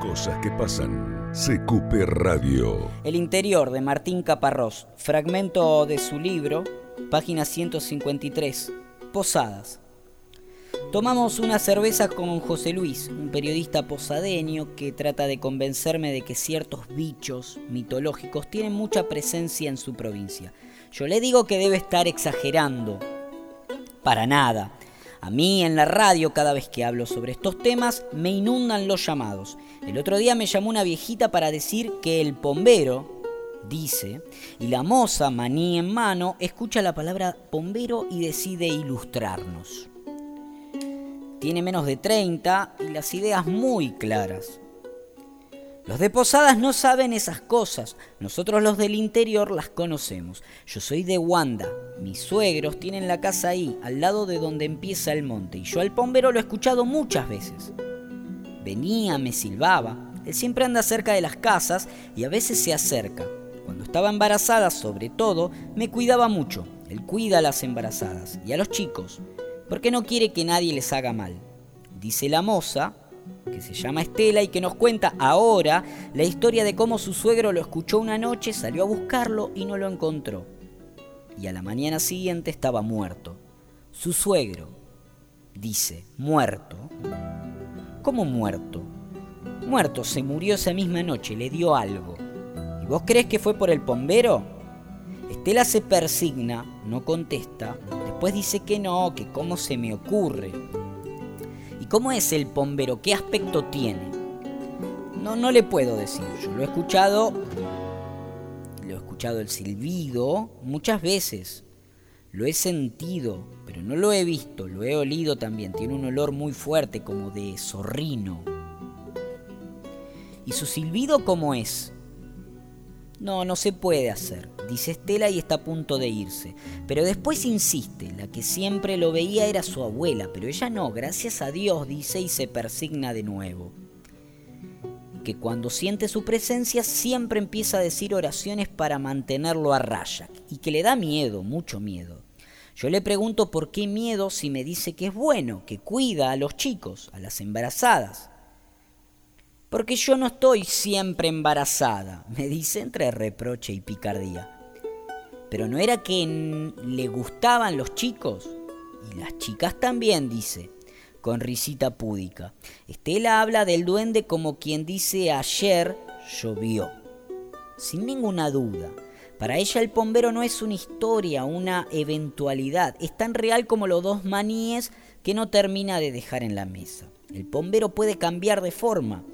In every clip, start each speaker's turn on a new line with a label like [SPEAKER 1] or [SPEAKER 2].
[SPEAKER 1] Cosas que pasan. Radio.
[SPEAKER 2] El interior de Martín Caparrós, fragmento de su libro, página 153, Posadas. Tomamos una cerveza con José Luis, un periodista posadeño que trata de convencerme de que ciertos bichos mitológicos tienen mucha presencia en su provincia. Yo le digo que debe estar exagerando. Para nada. A mí en la radio, cada vez que hablo sobre estos temas, me inundan los llamados. El otro día me llamó una viejita para decir que el pombero, dice, y la moza, maní en mano, escucha la palabra pombero y decide ilustrarnos. Tiene menos de 30 y las ideas muy claras. Los de Posadas no saben esas cosas, nosotros los del interior las conocemos. Yo soy de Wanda, mis suegros tienen la casa ahí, al lado de donde empieza el monte, y yo al pombero lo he escuchado muchas veces. Venía, me silbaba, él siempre anda cerca de las casas y a veces se acerca. Cuando estaba embarazada, sobre todo, me cuidaba mucho. Él cuida a las embarazadas y a los chicos, porque no quiere que nadie les haga mal. Dice la moza, que se llama Estela y que nos cuenta ahora la historia de cómo su suegro lo escuchó una noche, salió a buscarlo y no lo encontró. Y a la mañana siguiente estaba muerto. Su suegro, dice, muerto. ¿Cómo muerto? Muerto, se murió esa misma noche, le dio algo. ¿Y vos crees que fue por el pombero? Estela se persigna, no contesta, después dice que no, que cómo se me ocurre. ¿Y cómo es el pombero? ¿Qué aspecto tiene? No, no le puedo decir. Yo lo he escuchado, lo he escuchado el silbido muchas veces. Lo he sentido, pero no lo he visto, lo he olido también. Tiene un olor muy fuerte, como de zorrino. ¿Y su silbido cómo es? No, no se puede hacer, dice Estela y está a punto de irse. Pero después insiste, la que siempre lo veía era su abuela, pero ella no, gracias a Dios, dice y se persigna de nuevo. Que cuando siente su presencia siempre empieza a decir oraciones para mantenerlo a raya y que le da miedo, mucho miedo. Yo le pregunto por qué miedo si me dice que es bueno, que cuida a los chicos, a las embarazadas. Porque yo no estoy siempre embarazada, me dice entre reproche y picardía. Pero no era que le gustaban los chicos. Y las chicas también, dice, con risita púdica. Estela habla del duende como quien dice ayer llovió. Sin ninguna duda. Para ella el pombero no es una historia, una eventualidad. Es tan real como los dos maníes que no termina de dejar en la mesa. El pombero puede cambiar de forma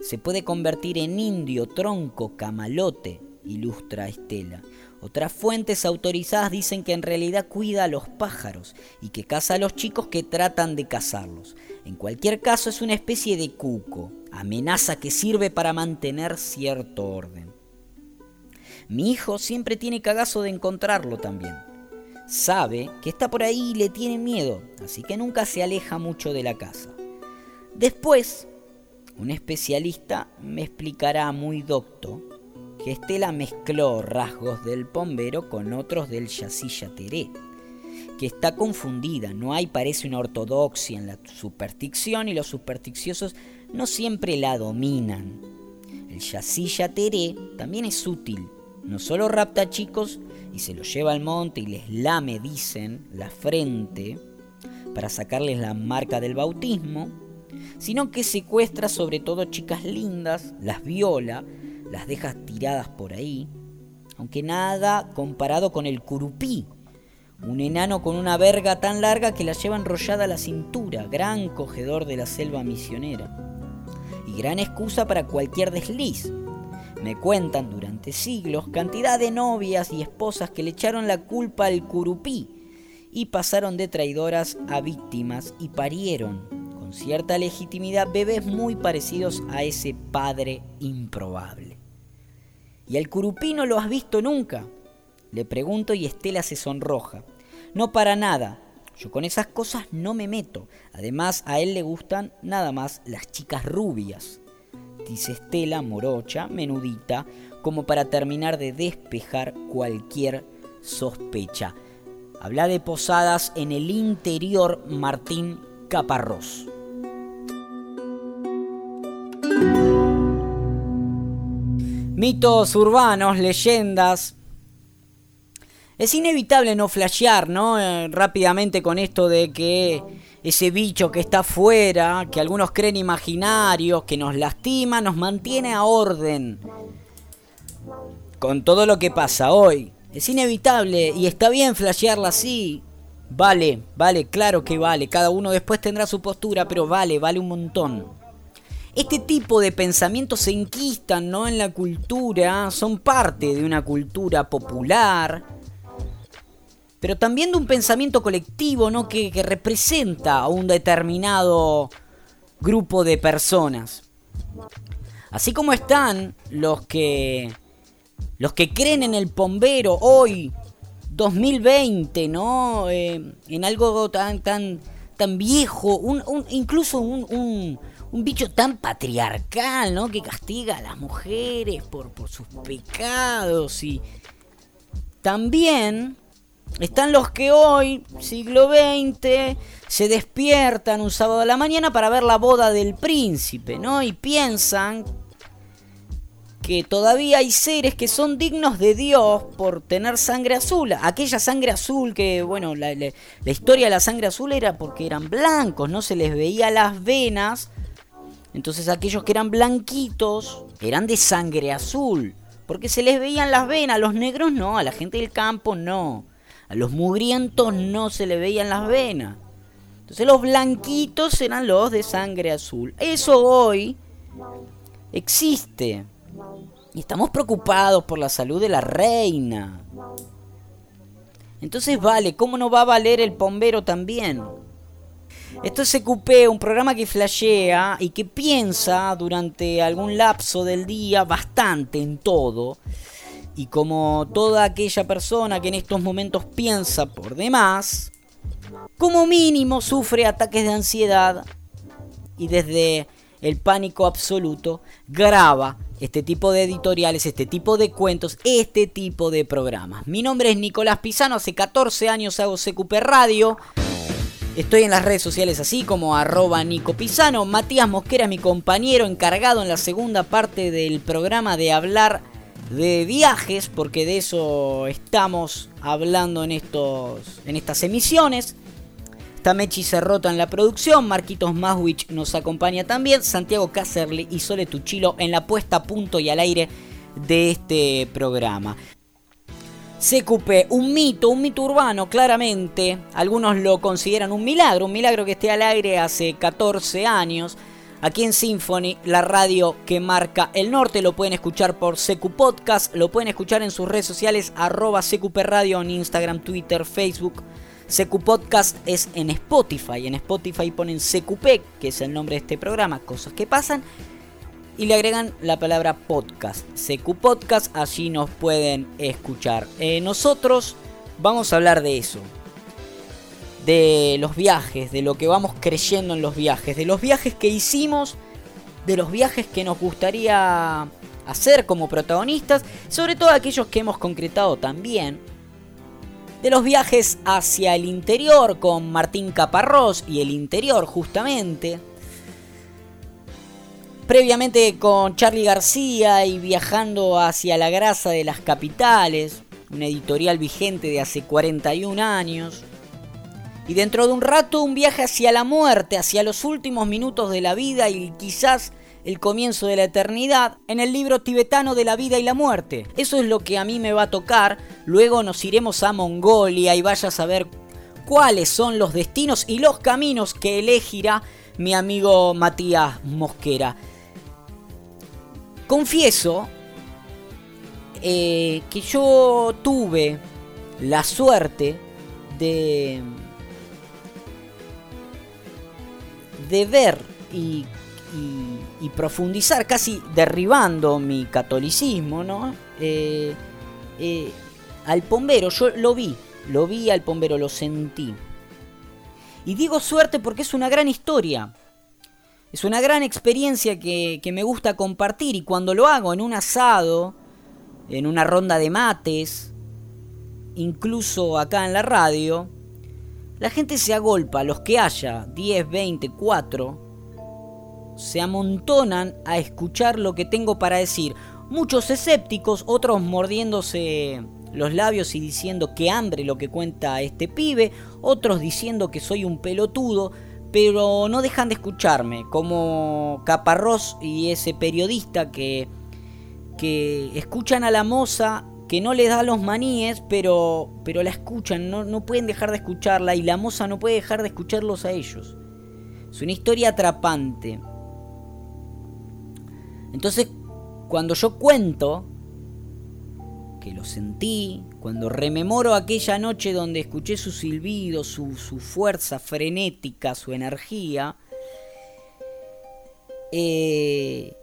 [SPEAKER 2] se puede convertir en indio, tronco, camalote, ilustra Estela. Otras fuentes autorizadas dicen que en realidad cuida a los pájaros y que caza a los chicos que tratan de cazarlos. En cualquier caso es una especie de cuco, amenaza que sirve para mantener cierto orden. Mi hijo siempre tiene cagazo de encontrarlo también. Sabe que está por ahí y le tiene miedo, así que nunca se aleja mucho de la casa. Después, un especialista me explicará muy docto que Estela mezcló rasgos del pombero con otros del yacilla teré, que está confundida, no hay parece una ortodoxia en la superstición y los supersticiosos no siempre la dominan. El yacilla teré también es útil, no solo rapta chicos y se los lleva al monte y les lame, dicen, la frente para sacarles la marca del bautismo, sino que secuestra sobre todo chicas lindas, las viola, las deja tiradas por ahí, aunque nada comparado con el curupí, un enano con una verga tan larga que la lleva enrollada a la cintura, gran cogedor de la selva misionera, y gran excusa para cualquier desliz. Me cuentan durante siglos cantidad de novias y esposas que le echaron la culpa al curupí y pasaron de traidoras a víctimas y parieron cierta legitimidad bebés muy parecidos a ese padre improbable. ¿Y al curupí no lo has visto nunca? Le pregunto y Estela se sonroja. No para nada. Yo con esas cosas no me meto. Además, a él le gustan nada más las chicas rubias. Dice Estela, morocha, menudita, como para terminar de despejar cualquier sospecha. Habla de posadas en el interior Martín Caparrós. Mitos urbanos, leyendas. Es inevitable no flashear, ¿no? Eh, rápidamente con esto de que ese bicho que está afuera, que algunos creen imaginario, que nos lastima, nos mantiene a orden. Con todo lo que pasa hoy. Es inevitable y está bien flashearla así. Vale, vale, claro que vale. Cada uno después tendrá su postura, pero vale, vale un montón. Este tipo de pensamientos se enquistan ¿no? en la cultura, son parte de una cultura popular, pero también de un pensamiento colectivo ¿no? que, representa a un determinado grupo de personas. Así como están los que los que creen en el bombero hoy 2020, ¿no? Eh, en algo tan, tan, tan viejo, incluso un, un, bicho tan patriarcal, ¿no? Que castiga a las mujeres por, sus pecados y también están los que hoy, siglo XX, se despiertan un sábado a la mañana para ver la boda del príncipe, ¿no? Y piensan que todavía hay seres que son dignos de Dios por tener sangre azul. Aquella sangre azul que, bueno, la, historia de la sangre azul era porque eran blancos, no se les veía las venas. Entonces aquellos que eran blanquitos eran de sangre azul. Porque se les veían las venas, a los negros no, a la gente del campo no. A los mugrientos no se les veían las venas. Entonces los blanquitos eran los de sangre azul. Eso hoy existe. Y estamos preocupados por la salud de la reina. Entonces vale, ¿cómo no va a valer el bombero también? Esto es CQP, un programa que flashea y que piensa durante algún lapso del día bastante en todo. Y como toda aquella persona que en estos momentos piensa por demás, como mínimo sufre ataques de ansiedad y desde el pánico absoluto graba este tipo de editoriales, este tipo de cuentos, este tipo de programas. Mi nombre es Nicolás Pisano, hace 14 años hago CQP Radio. Estoy en las redes sociales así como arroba Nico Pisano. Matías Mosquera es mi compañero encargado en la segunda parte del programa de hablar de viajes, porque de eso estamos hablando en, estos, en estas emisiones. Está Mechi Cerrota en la producción, Marquitos Maswich nos acompaña también, Santiago Cacerli y Sole Tuchilo en la puesta a punto y al aire de este programa. CQP, un mito, un mito urbano, claramente. Algunos lo consideran un milagro, un milagro que esté al aire hace 14 años. Aquí en Symphony, la radio que marca el norte, lo pueden escuchar por CQ Podcast, lo pueden escuchar en sus redes sociales, arroba CQP Radio en Instagram, Twitter, Facebook. CQ Podcast es en Spotify. En Spotify ponen CQP, que es el nombre de este programa, cosas que pasan. Y le agregan la palabra podcast. CQ Podcast, allí nos pueden escuchar. Eh, nosotros vamos a hablar de eso. De los viajes, de lo que vamos creyendo en los viajes, de los viajes que hicimos, de los viajes que nos gustaría hacer como protagonistas, sobre todo aquellos que hemos concretado también de los viajes hacia el interior con Martín Caparrós y el interior justamente. Previamente con Charlie García y viajando hacia la grasa de las capitales, una editorial vigente de hace 41 años. Y dentro de un rato un viaje hacia la muerte, hacia los últimos minutos de la vida y quizás el comienzo de la eternidad en el libro tibetano de la vida y la muerte. Eso es lo que a mí me va a tocar. Luego nos iremos a Mongolia y vaya a saber cuáles son los destinos y los caminos que elegirá mi amigo Matías Mosquera. Confieso eh, que yo tuve la suerte de, de ver y y profundizar, casi derribando mi catolicismo, ¿no? Eh, eh, al pombero, yo lo vi, lo vi al pombero, lo sentí. Y digo suerte porque es una gran historia. Es una gran experiencia que, que me gusta compartir y cuando lo hago en un asado, en una ronda de mates, incluso acá en la radio, la gente se agolpa, los que haya, 10, 20, 4, se amontonan a escuchar lo que tengo para decir. Muchos escépticos, otros mordiéndose los labios y diciendo que hambre lo que cuenta este pibe, otros diciendo que soy un pelotudo, pero no dejan de escucharme, como Caparrós y ese periodista que, que escuchan a la moza que no les da los maníes, pero, pero la escuchan, no, no pueden dejar de escucharla y la moza no puede dejar de escucharlos a ellos. Es una historia atrapante. Entonces, cuando yo cuento que lo sentí, cuando rememoro aquella noche donde escuché su silbido, su, su fuerza frenética, su energía, eh,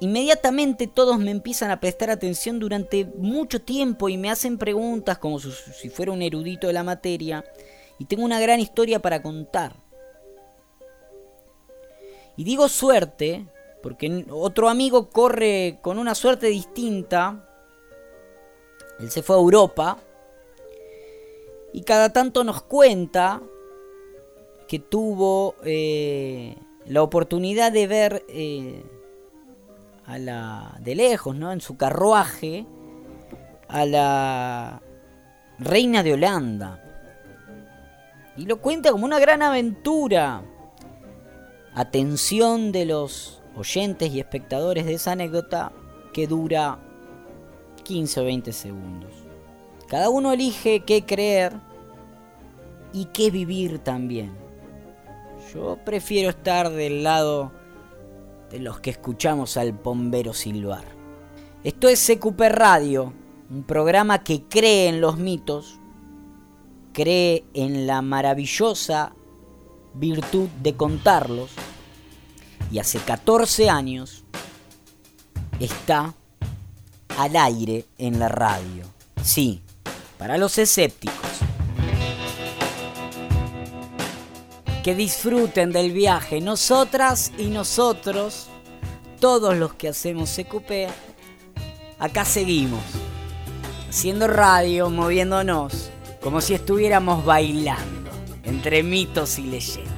[SPEAKER 2] Inmediatamente todos me empiezan a prestar atención durante mucho tiempo y me hacen preguntas como si fuera un erudito de la materia y tengo una gran historia para contar. Y digo suerte porque otro amigo corre con una suerte distinta. Él se fue a Europa y cada tanto nos cuenta que tuvo eh, la oportunidad de ver... Eh, a la de lejos, ¿no? En su carruaje a la reina de Holanda. Y lo cuenta como una gran aventura. Atención de los oyentes y espectadores de esa anécdota que dura 15 o 20 segundos. Cada uno elige qué creer y qué vivir también. Yo prefiero estar del lado de los que escuchamos al bombero silbar. Esto es CQP Radio, un programa que cree en los mitos, cree en la maravillosa virtud de contarlos y hace 14 años está al aire en la radio. Sí, para los escépticos. que disfruten del viaje, nosotras y nosotros, todos los que hacemos CQP, acá seguimos, haciendo radio, moviéndonos, como si estuviéramos bailando entre mitos y leyendas.